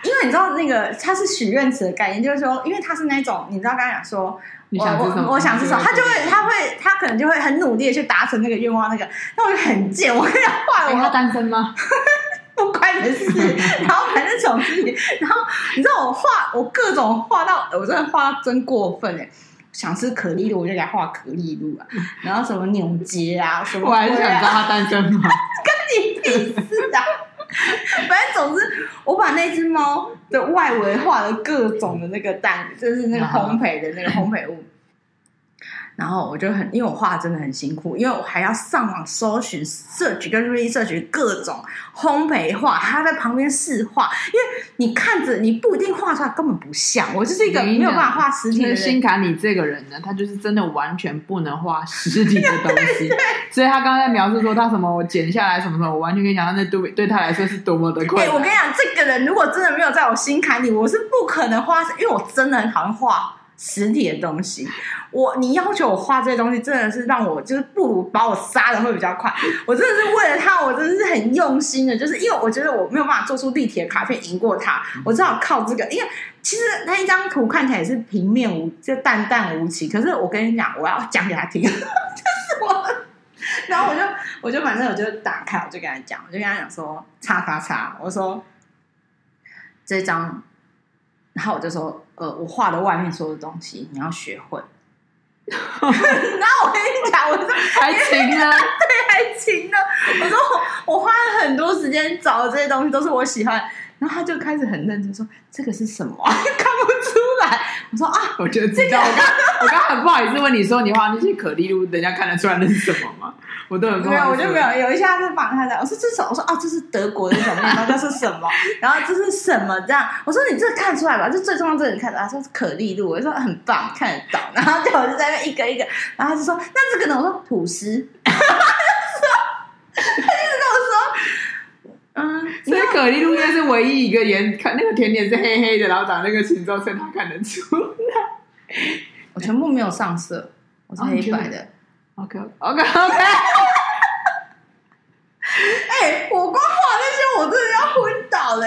因为你知道那个它是许愿池的概念，就是说，因为它是那种你知道刚才讲说。我我我想吃什么，他就会，他会，他可能就会很努力的去达成那个愿望。那个，那我就很贱，我跟他画了。他单身吗？不关你的事。然后反正这种事情，然后你知道我画，我各种画到，我真的画到真过分哎！想吃可丽露，我就给他画可丽露啊。然后什么扭结啊，什么、啊。我还是想知道他单身吗？跟你屁事啊！反正总之，我把那只猫的外围画了各种的那个蛋，就是那个烘焙的那个烘焙物。然后我就很，因为我画真的很辛苦，因为我还要上网搜寻、search 跟 research 各种烘焙画，还要在旁边试画。因为你看着，你不一定画出来根本不像。我就是一个没有办法画实体的人。心坎里这个人呢，他就是真的完全不能画实体的东西。所以他刚刚在描述说他什么，我剪下来什么什么，我完全可以想象那对对他来说是多么的困难。欸，我跟你讲，这个人如果真的没有在我心坎里，我是不可能画，因为我真的很讨厌画。实体的东西，我你要求我画这些东西，真的是让我就是不如把我杀了会比较快。我真的是为了他，我真的是很用心的，就是因为我觉得我没有办法做出立体的卡片赢过他，我只好靠这个。因为其实那一张图看起来也是平面无，就淡淡无奇。可是我跟你讲，我要讲给他听，就是我，然后我就我就反正我就打开，我就跟他讲，我就跟他讲说，叉叉叉，我说这张。然后我就说，呃，我画的外面所有的东西，你要学会。然后我跟你讲，我说 还行呢，对，还行呢。我说我花了很多时间找的这些东西，都是我喜欢。然后他就开始很认真说：“这个是什么？看不出来。”我说：“啊，我觉得知道。这个”我刚我刚很不好意思问你说：“你画那些可丽露，人家看得出来那是什么吗？”我都很。没有，我就没有。有一下是绑他的，我说这是？我说啊，这是德国的什么？面包这是什么？然后这是什么？这样我说你这看出来吧？这最重要，这你看到他说是可丽露，我就说很棒，看得到。然后就我就在那一个一个，然后他就说那这个呢？我说吐司。他就跟我说。嗯，所以可丽露应该是唯一一个颜，看那个甜点是黑黑的，然后长那个形状，所以他看得出来。我全部没有上色，我是黑白的。OK OK OK。哎，我光画那些，我真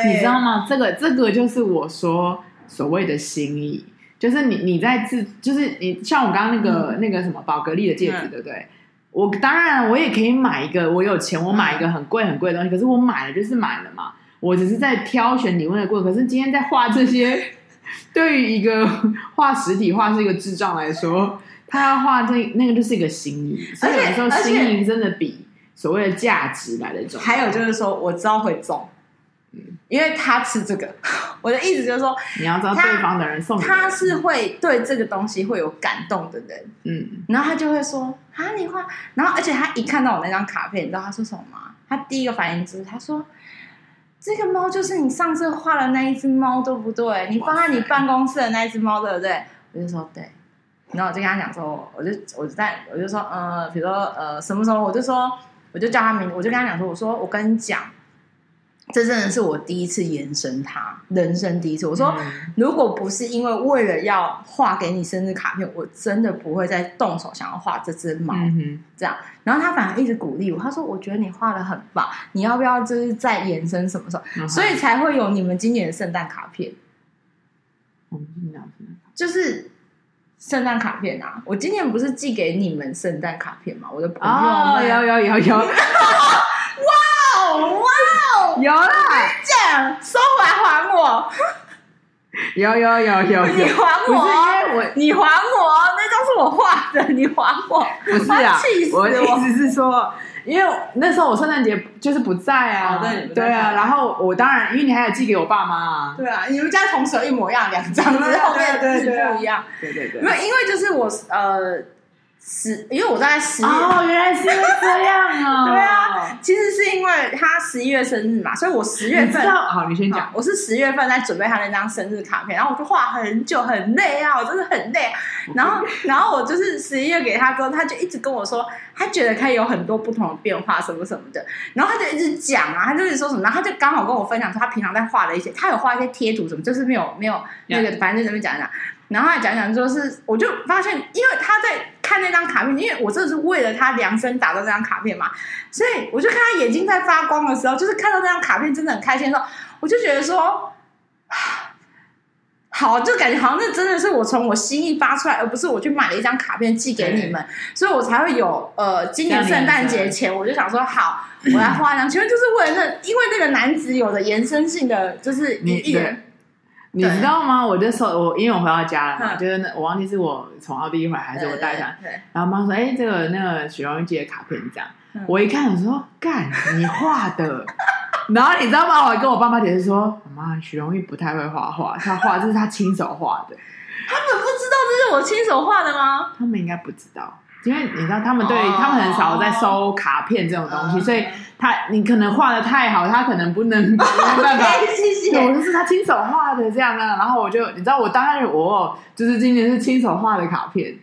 你知道吗？这个这个就是我说所谓的心意，就是你你在自，就是你像我刚刚那个、嗯、那个什么宝格丽的戒指，嗯、对不对？我当然我也可以买一个，我有钱我买一个很贵很贵的东西，可是我买了就是买了嘛，我只是在挑选礼物的过程。可是今天在画这些，对于一个 画实体画是一个智障来说，他要画这那个就是一个心意，所以有时候心意真的比所谓的价值来的重。还有就是说，我知道会中。因为他吃这个，我的意思就是说，你要知道对方的人送他，他是会对这个东西会有感动的人，嗯，然后他就会说啊，你画，然后而且他一看到我那张卡片，你知道他说什么吗？他第一个反应就是他说，这个猫就是你上次画的那一只猫，对不对？你放在你办公室的那一只猫，对不对？我就说对，然后我就跟他讲说，我就我就在我就说，呃，比如说呃什么时候，我就说我就叫他名，我就跟他讲说，我说我跟你讲。这真的是我第一次延伸他人生第一次。我说，如果不是因为为了要画给你生日卡片，我真的不会再动手想要画这只猫。这样，然后他反而一直鼓励我，他说：“我觉得你画的很棒，你要不要就是再延伸什么时候？所以才会有你们今年的圣诞卡片。”就是圣诞卡片啊！我今年不是寄给你们圣诞卡片吗？我的朋友们，有有有有。有啦，这样收回来还我。有有有有，你还我，我你还我，那张是我画的，你还我。不是啊，我，我的意思是说，因为那时候我圣诞节就是不在啊，对对啊。然后我当然，因为你还有寄给我爸妈啊。对啊，你们家同时一模一样，两张，只是后面字不一样。对对对，没有，因为就是我呃。十，因为我在十月哦，原来是因为这样啊！对啊，其实是因为他十一月生日嘛，所以我十月份好，你先讲。我是十月份在准备他那张生日卡片，然后我就画很久，很累啊，我真的很累。然后，然后我就是十一月给他之后，他就一直跟我说，他觉得可以有很多不同的变化，什么什么的。然后他就一直讲啊，他就是说什么，然后他就刚好跟我分享说，他平常在画的一些，他有画一些贴图什么，就是没有没有那个，反正就这么讲讲。然后他讲讲说是，我就发现，因为他在看那张卡片，因为我真的是为了他量身打造这张卡片嘛，所以我就看他眼睛在发光的时候，就是看到这张卡片真的很开心的时候，我就觉得说，好，就感觉好像那真的是我从我心意发出来，而不是我去买了一张卡片寄给你们，所以我才会有呃，今年圣诞节前我就想说，好，我来画一张，其实就是为了那，因为那个男子有的延伸性的，就是你一人。你知道吗？我就说，我因为我回到家了嘛，就是那我忘记是我从奥地利回来还是我带上，然后妈说：“哎，这个那个许荣玉寄的卡片这样。”我一看，我说：“干，你画的？” 然后你知道吗？我还跟我爸妈解释说：“妈，许荣玉不太会画画，他画这是他亲手画的。”他们不知道这是我亲手画的吗？他们应该不知道。因为你知道，他们对、oh, 他们很少在收卡片这种东西，uh, 所以他你可能画的太好，他可能不能没办法。谢谢。我就是他亲手画的这样的，然后我就你知道，我当然我就是今年是亲手画的卡片。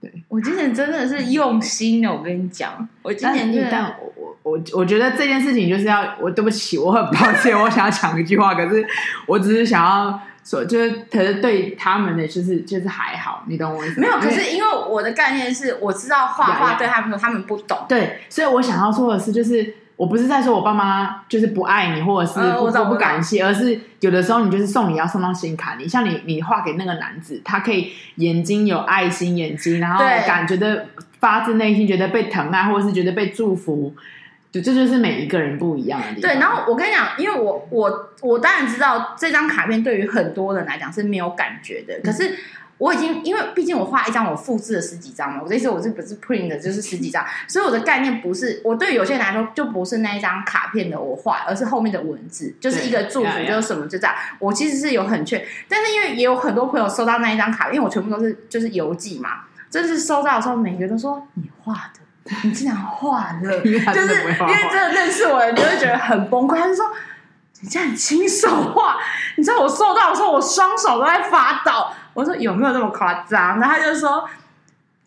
对，我今年真的是用心的，我跟你讲，我今年就但我我我我觉得这件事情就是要我对不起，我很抱歉，我想要讲一句话，可是我只是想要。所就是，可是对他们的就是就是还好，你懂我意思？没有，可是因为我的概念是，我知道画画对他们说他们不懂。对，所以我想要说的是，就是我不是在说我爸妈就是不爱你，或者是不不感谢，而是有的时候你就是送礼要送到心坎里。像你，你画给那个男子，他可以眼睛有爱心眼睛，然后感觉的发自内心觉得被疼爱，或者是觉得被祝福。对，这就是每一个人不一样的地方。对，然后我跟你讲，因为我我我当然知道这张卡片对于很多人来讲是没有感觉的。可是我已经，因为毕竟我画一张，我复制了十几张嘛。我这次我是不是 print 的，就是十几张，所以我的概念不是我对于有些人来说就不是那一张卡片的我画，而是后面的文字，就是一个祝福，就是什么就这样。我其实是有很确，但是因为也有很多朋友收到那一张卡，因为我全部都是就是邮寄嘛，就是收到的时候，每个人都说你画的。你竟然画了，就是因为真的认识我，你就会觉得很崩溃。他就说：“你竟然亲手画，你知道我收到的时候，我双手都在发抖。”我说：“有没有那么夸张？”然后他就说：“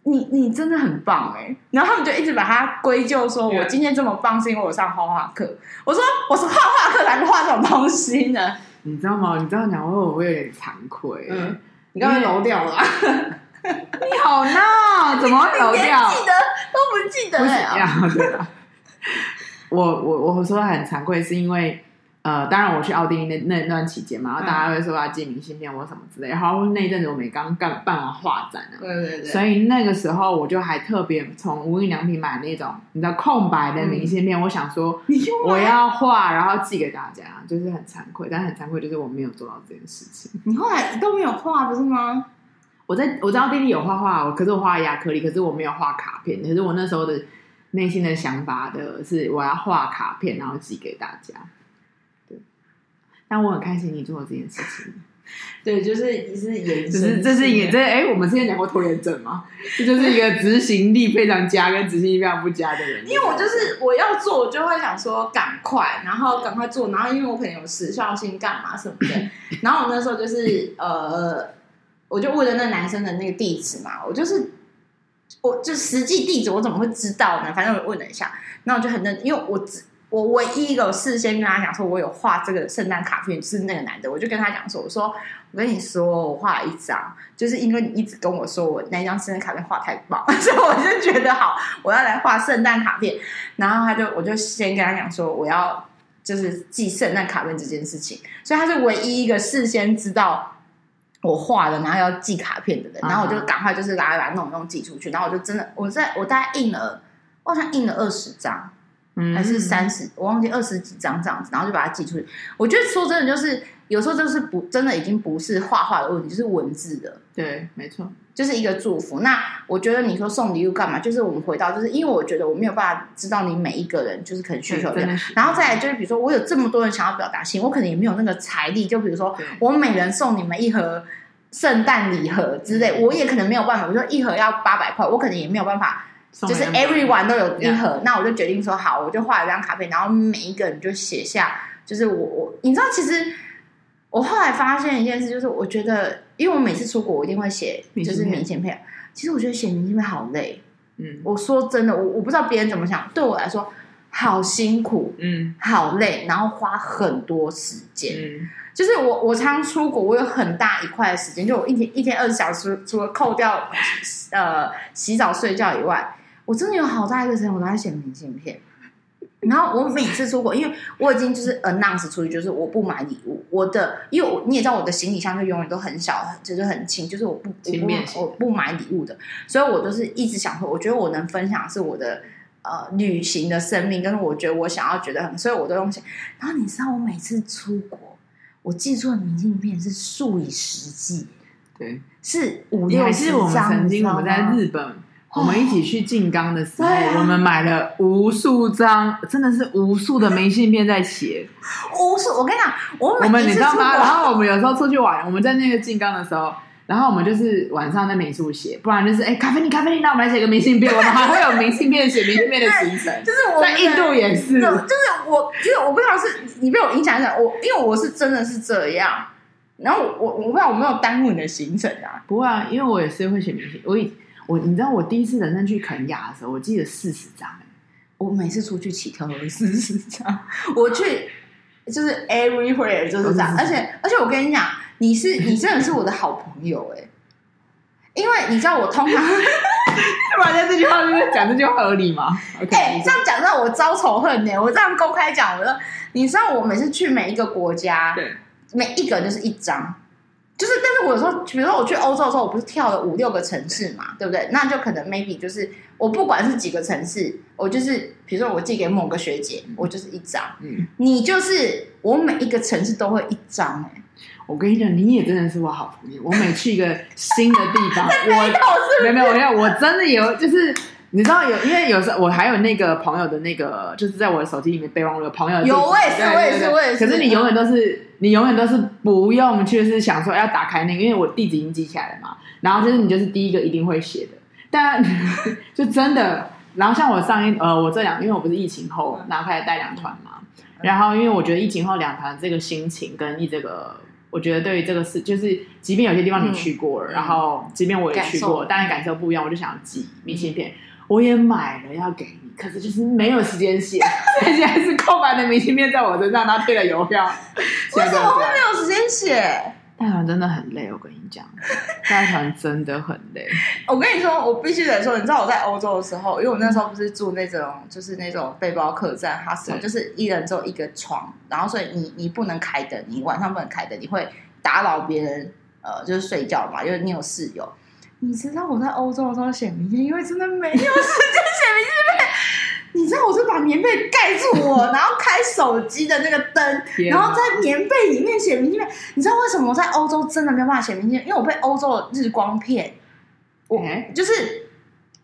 你你真的很棒哎。”然后他们就一直把它归咎说：“我今天这么棒是因为我上画画课。”我说：“我是画画课才画这种东西呢。”你知道吗？你知道讲，我会有点惭愧。嗯，你刚才揉掉了。你好闹，怎么会揉掉？记得都不记得了。不？我我我说很惭愧，是因为呃，当然我去奥地利那那段期间嘛，然后大家会说要寄明信片或什么之类，然后那一阵子我们刚刚办完画展啊，对对对，所以那个时候我就还特别从无印良品买那种你知道空白的明信片，嗯、我想说我要画，然后寄给大家，就是很惭愧，但是很惭愧就是我没有做到这件事情。你后来都没有画不是吗？我在我知道弟弟有画画，可是我画亚克力，可是我没有画卡片，可是我那时候的内心的想法的是我要画卡片，然后寄给大家。但我很开心你做了这件事情，对，就是也是演，只是这是演这哎，我们之前讲过拖延症吗？这就是一个执行力非常佳跟执行力非常不佳的人。因为我就是我要做，我就会想说赶快，然后赶快做，然后因为我可能有时效性，干嘛什么的。然后我那时候就是呃，我就问了那男生的那个地址嘛，我就是我就实际地址我怎么会知道呢？反正我问了一下，然后我就很认，因为我只。我唯一一个事先跟他讲说，我有画这个圣诞卡片，是那个男的，我就跟他讲说，我说我跟你说，我画了一张，就是因为你一直跟我说我那张圣诞卡片画太棒，所以我就觉得好，我要来画圣诞卡片。然后他就，我就先跟他讲说，我要就是寄圣诞卡片这件事情，所以他是唯一一个事先知道我画的，然后要寄卡片的人。然后我就赶快就是来来弄弄寄出去，然后我就真的，我在我大概印了，我好像印了二十张。还是三十，我忘记二十几张这样子，然后就把它寄出去。我觉得说真的，就是有时候就是不真的已经不是画画的问题，就是文字的。对，没错，就是一个祝福。那我觉得你说送礼物干嘛？就是我们回到，就是因为我觉得我没有办法知道你每一个人就是可能需求量。然后再来就是，比如说我有这么多人想要表达心，我可能也没有那个财力。就比如说我每人送你们一盒圣诞礼盒之类，我也可能没有办法。比如说一盒要八百块，我可能也没有办法。就是 everyone 都有一盒那我就决定说好，我就画了一张卡片，然后每一个人就写下，就是我我，你知道，其实我后来发现一件事，就是我觉得，因为我每次出国，我一定会写，就是明信片。其实我觉得写明信片好累，嗯，我说真的，我我不知道别人怎么想，对我来说好辛苦，嗯，好累，然后花很多时间，嗯，就是我我常常出国，我有很大一块的时间，就我一天一天二十小时，除了扣掉呃洗澡睡觉以外。我真的有好大一个时间，我都在写明信片。然后我每次出国，因为我已经就是 announce 出去，就是我不买礼物。我的，因为我你也知道，我的行李箱就永远都很小，就是很轻，就是我不我不我不买礼物的。所以我都是一直想说，我觉得我能分享的是我的呃旅行的生命，跟我觉得我想要觉得很，所以我都用钱。然后你知道，我每次出国，我寄出的明信片是数以十计，对，是五六十张。我们曾经我们在日本。我们一起去静冈的时候，哦，我们买了无数张，真的是无数的明信片在写。无数，我跟你讲，我每我们你知道吗？然后我们有时候出去玩，我们在那个静冈的时候，然后我们就是晚上在美术写，不然就是哎，咖啡你咖啡你，那我们来写个明信片。我们还会有明信片写明信片的行程，就是我在印度也是，就是我，因为我不知道是你被我影响一下，我因为我是真的是这样。然后我我我不知道我没有耽误你的行程啊，不会啊，因为我也是会写明信，我以。我你知道我第一次人生去肯亚的时候，我记得四十张。我每次出去起跳都是四十张。我去就是 everywhere 就是这样，而且而且我跟你讲，你是你真的是我的好朋友哎，因为你知道我通常，突然间这句话是不是讲这句话合理吗？哎、okay，这样讲让我招仇恨呢。我这样公开讲，我说你知道我每次去每一个国家，对，每一个就是一张。就是，但是我有时候，比如说我去欧洲的时候，我不是跳了五六个城市嘛，对不对？那就可能 maybe 就是我不管是几个城市，我就是比如说我寄给某个学姐，我就是一张。嗯，你就是我每一个城市都会一张哎、欸。我跟你讲，你也真的是我好朋友。我每去一个新的地方，我没有没有，我要我真的有就是。你知道有，因为有时候我还有那个朋友的那个，就是在我的手机里面备忘录，朋友有，我也是，我也是，我也是。可是你永远都是，你永远都是不用去是想说要打开那个，因为我地址已经记起来了嘛。然后就是你就是第一个一定会写的，但 就真的。然后像我上一呃，我这两，因为我不是疫情后然后开始带两团嘛。然后因为我觉得疫情后两团这个心情跟你这个，我觉得对于这个事，就是即便有些地方你去过了，嗯、然后即便我也去过，但是感受不一样，我就想寄明信片。我也买了要给你，可是就是没有时间写，现在是空白的明信片在我身上，他退了邮票。为什么会没有时间写？带团真的很累，我跟你讲，带团真的很累。我跟你说，我必须得说，你知道我在欧洲的时候，因为我那时候不是住那种，就是那种背包客栈，它是就是一人只有一个床，然后所以你你不能开灯，你晚上不能开灯，你会打扰别人，呃，就是睡觉嘛，因为你有室友。你知道我在欧洲的时候写明信，因为真的没有时间写明信片。你知道我是把棉被盖住我，然后开手机的那个灯，然后在棉被里面写明信片。你知道为什么我在欧洲真的没有办法写明信片？因为我被欧洲的日光骗，我就是。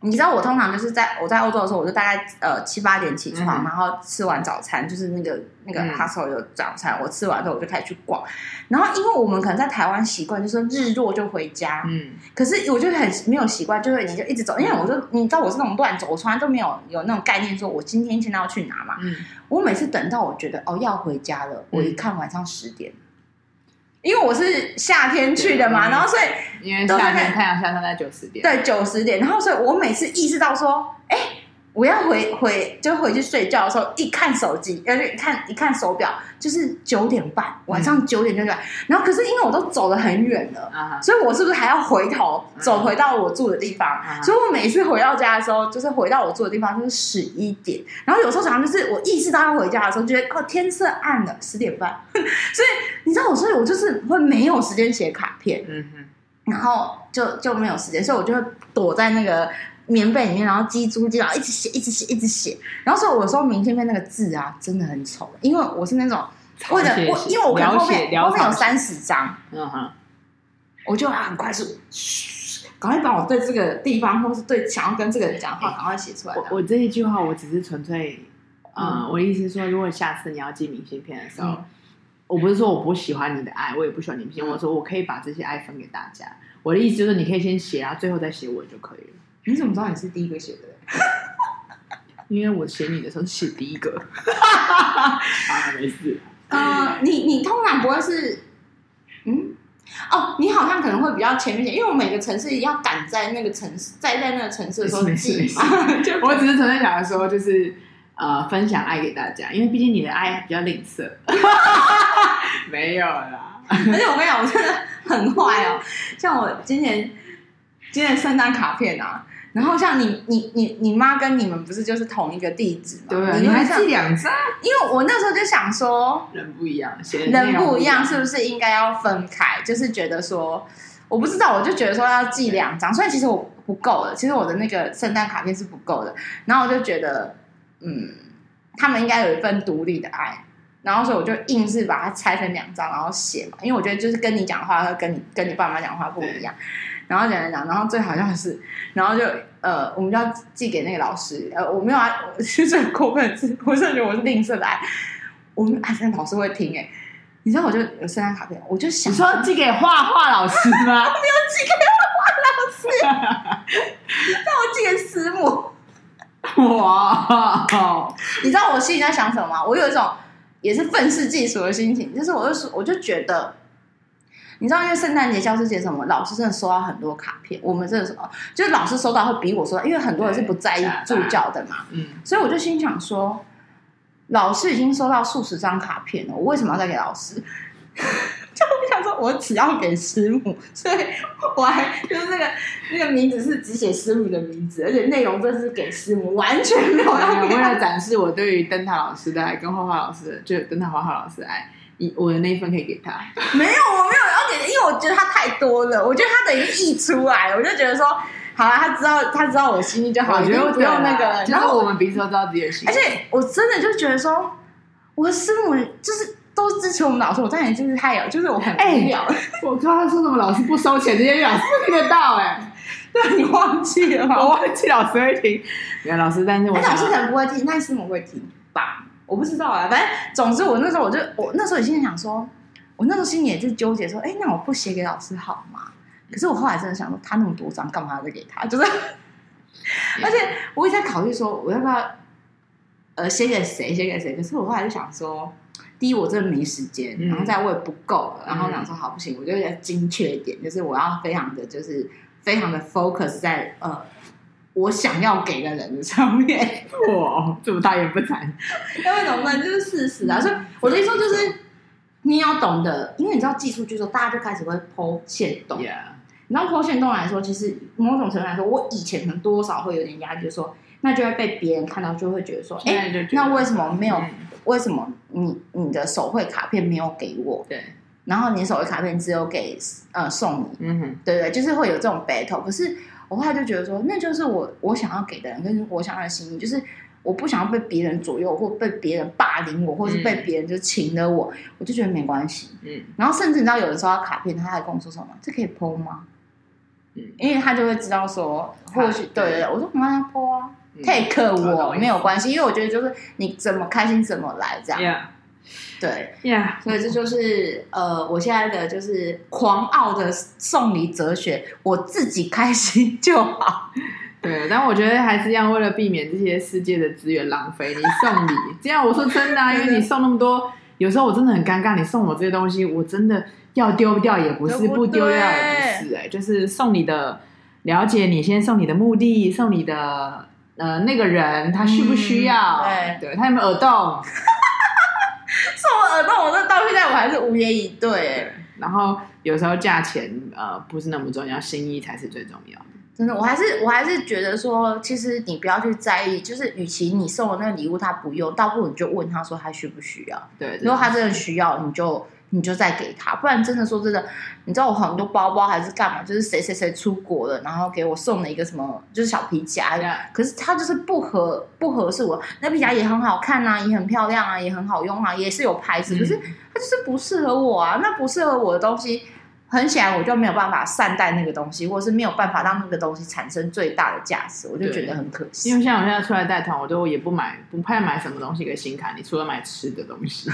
你知道我通常就是在我在欧洲的时候，我就大概呃七八点起床，嗯、然后吃完早餐，就是那个那个 hostel 有早餐，嗯、我吃完之后我就开始去逛。然后因为我们可能在台湾习惯，就是日落就回家，嗯，可是我就很没有习惯，就是你就一直走，因为我就你知道我是那种乱走，我从来都没有有那种概念，说我今天现在要去哪嘛。嗯，我每次等到我觉得哦要回家了，我一看晚上十点。因为我是夏天去的嘛，然后所以因为夏天太阳下山在九十点，对九十点，然后所以我每次意识到说，哎。我要回回就回去睡觉的时候，一看手机，而且一看一看手表，就是九点半，晚上九点就出来。然后可是因为我都走得很远了，嗯、所以我是不是还要回头走回到我住的地方？嗯、所以我每次回到家的时候，就是回到我住的地方就是十一点。然后有时候早上就是我意识到要回家的时候，觉得哦天色暗了，十点半。所以你知道我，所以我就是会没有时间写卡片，嗯哼，然后就就没有时间，所以我就会躲在那个。棉被里面，然后鸡猪鸡，然后一直写，一直写，一直写。然后所以我说明信片那个字啊，真的很丑，因为我是那种为了我，因为我可能后面后面有三十张，嗯哼，我就很快速，嘘，赶快把我对这个地方，或是对想要跟这个人讲话，赶快写出来。我我这一句话，我只是纯粹，嗯，我的意思是说，如果下次你要寄明信片的时候，我不是说我不喜欢你的爱，我也不喜欢你明信片，我说我可以把这些爱分给大家。我的意思就是，你可以先写，然后最后再写我就可以了。你怎么知道你是第一个写的？因为我写你的时候写第一个。啊，没事。呃，你你通常不会是，嗯，哦，你好像可能会比较前面写，因为我每个城市要赶在那个城市，在在那个城市的时候记嘛。我只是纯粹想说，就是呃，分享爱给大家，因为毕竟你的爱比较吝啬。没有啦，而且我跟你讲，我真的很坏哦。像我今年今天圣诞卡片啊。然后像你你你你妈跟你们不是就是同一个地址吗？对，你还寄两张？因为我那时候就想说，人不一样，人不一样，是不是应该要分开？就是觉得说，我不知道，我就觉得说要寄两张，所以其实我不够的，其实我的那个圣诞卡片是不够的。然后我就觉得，嗯，他们应该有一份独立的爱。然后所以我就硬是把它拆成两张，然后写嘛，因为我觉得就是跟你讲话和跟你跟你爸妈讲话不一样。然后讲讲讲，然后最好笑的是，然后就呃，我们就要寄给那个老师。呃，我没有啊，其实很过分，是我真的觉得我是吝啬的爱。我们啊，现在老师会听哎，你知道我就有圣诞卡片，我就想你说寄给画画老师吗？我 没有寄给画画老师，但我寄给师母。哇，你知道我心里在想什么吗？我有一种也是愤世嫉俗的心情，就是我就说，我就觉得。你知道，因为圣诞节、教师节什么，老师真的收到很多卡片。我们真的什么，就是老师收到会比我收到，因为很多人是不在意助教的嘛。嗯，所以我就心想说，老师已经收到数十张卡片了，我为什么要再给老师？就我想说，我只要给师母，所以我还就是那个那个名字是只写师母的名字，而且内容真是给师母，完全没有要为了展示我对于灯塔老师的爱跟画画老师的，就灯塔画画老师的爱。我的那一份可以给他，没有，我没有要给，因为我觉得他太多了，我觉得他等于溢出来，我就觉得说，好啊，他知道他知道我心意就好，我觉得不用那个，然后我们彼此都知道自己的心意，而且我真的就觉得说，我的师母就是都支持我们老师，我当然就是太有，就是我很无聊，我知道他说什么老师不收钱，这些老师听得到哎，对，你忘记了吗？我忘记老师会听，原来老师，但是我老师可能不会听，但师母会听吧。我不知道啊，反正总之我那时候我就我那时候也心里想说，我那时候心里也是纠结说，哎，那我不写给老师好吗？可是我后来真的想说，他那么多张，干嘛要再给他？就是，而且我也在考虑说，我要不要呃写给谁，写给谁？可是我后来就想说，第一我真的没时间，然后再我也不够，然后想说好不行，我就要精确一点，就是我要非常的就是非常的 focus 在呃。我想要给的人的上面，哇，这么大言不惭，因为怎么办？就是事实啊。所以我的意思说就是，你要懂得，因为你知道寄出去之后，大家就开始会 po 限动。你知道 po 限动来说，其实某种程度来说，我以前可能多少会有点压力，就是说，那就会被别人看到，就会觉得说，哎、欸，那为什么没有？嗯、为什么你你的手绘卡片没有给我？对。然后你手绘卡片只有给呃送你，嗯哼，对对，就是会有这种 battle。可是我后来就觉得说，那就是我我想要给的人，跟我想要的心意，就是。我不想要被别人左右，或被别人霸凌我，或是被别人就请了我，嗯、我就觉得没关系。嗯，然后甚至你知道，有人收到卡片，他还跟我说什么？这可以 po 吗？嗯，因为他就会知道说，或许对对对，我说没关系 po 啊、嗯、，take 我没有关系，因为我觉得就是你怎么开心怎么来这样。Yeah. 对，Yeah. 所以这就是呃，我现在的就是狂傲的送礼哲学，我自己开心就好。对，但我觉得还是要为了避免这些世界的资源浪费，你送礼这样，我说真的啊，因为你送那么多，有时候我真的很尴尬。你送我这些东西，我真的要丢掉也不是，不丢掉也不是，哎，就是送你的，了解你先送你的目的，送你的呃那个人他需不需要？嗯、对，对他有没有耳洞？送我耳洞，我这到现在我还是无言以对，对。然后有时候价钱呃不是那么重要，心意才是最重要的。真的，我还是我还是觉得说，其实你不要去在意，就是与其你送的那个礼物他不用，倒不如你就问他说他需不需要。对，如果他真的需要，你就你就再给他，不然真的说真的，你知道我很多包包还是干嘛，就是谁谁谁出国了，然后给我送了一个什么，就是小皮夹，可是它就是不合不合适我，那皮夹也很好看啊，也很漂亮啊，也很好用啊，也是有牌子，可是它就是不适合我啊，那不适合我的东西。很显然，我就没有办法善待那个东西，或是没有办法让那个东西产生最大的价值，我就觉得很可惜。因为像我现在出来带团，我都也不买，不怕买什么东西给新卡，你除了买吃的东西。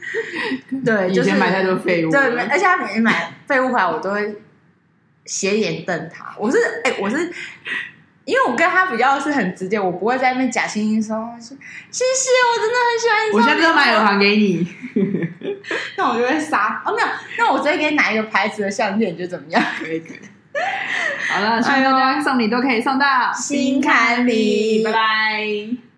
对，就是以前买太多废物。对，而且他每次买废物回来，我都会斜眼瞪他。我是哎、欸，我是。因为我跟他比较是很直接，我不会在那边假惺惺说谢谢，我真的很喜欢你。我现在就买耳环给你，那我就会杀哦，没有，那我直接给你拿一个牌子的项链，你觉得怎么样？可以可以。好了，希望大家送礼都可以送到心坎里，拜拜。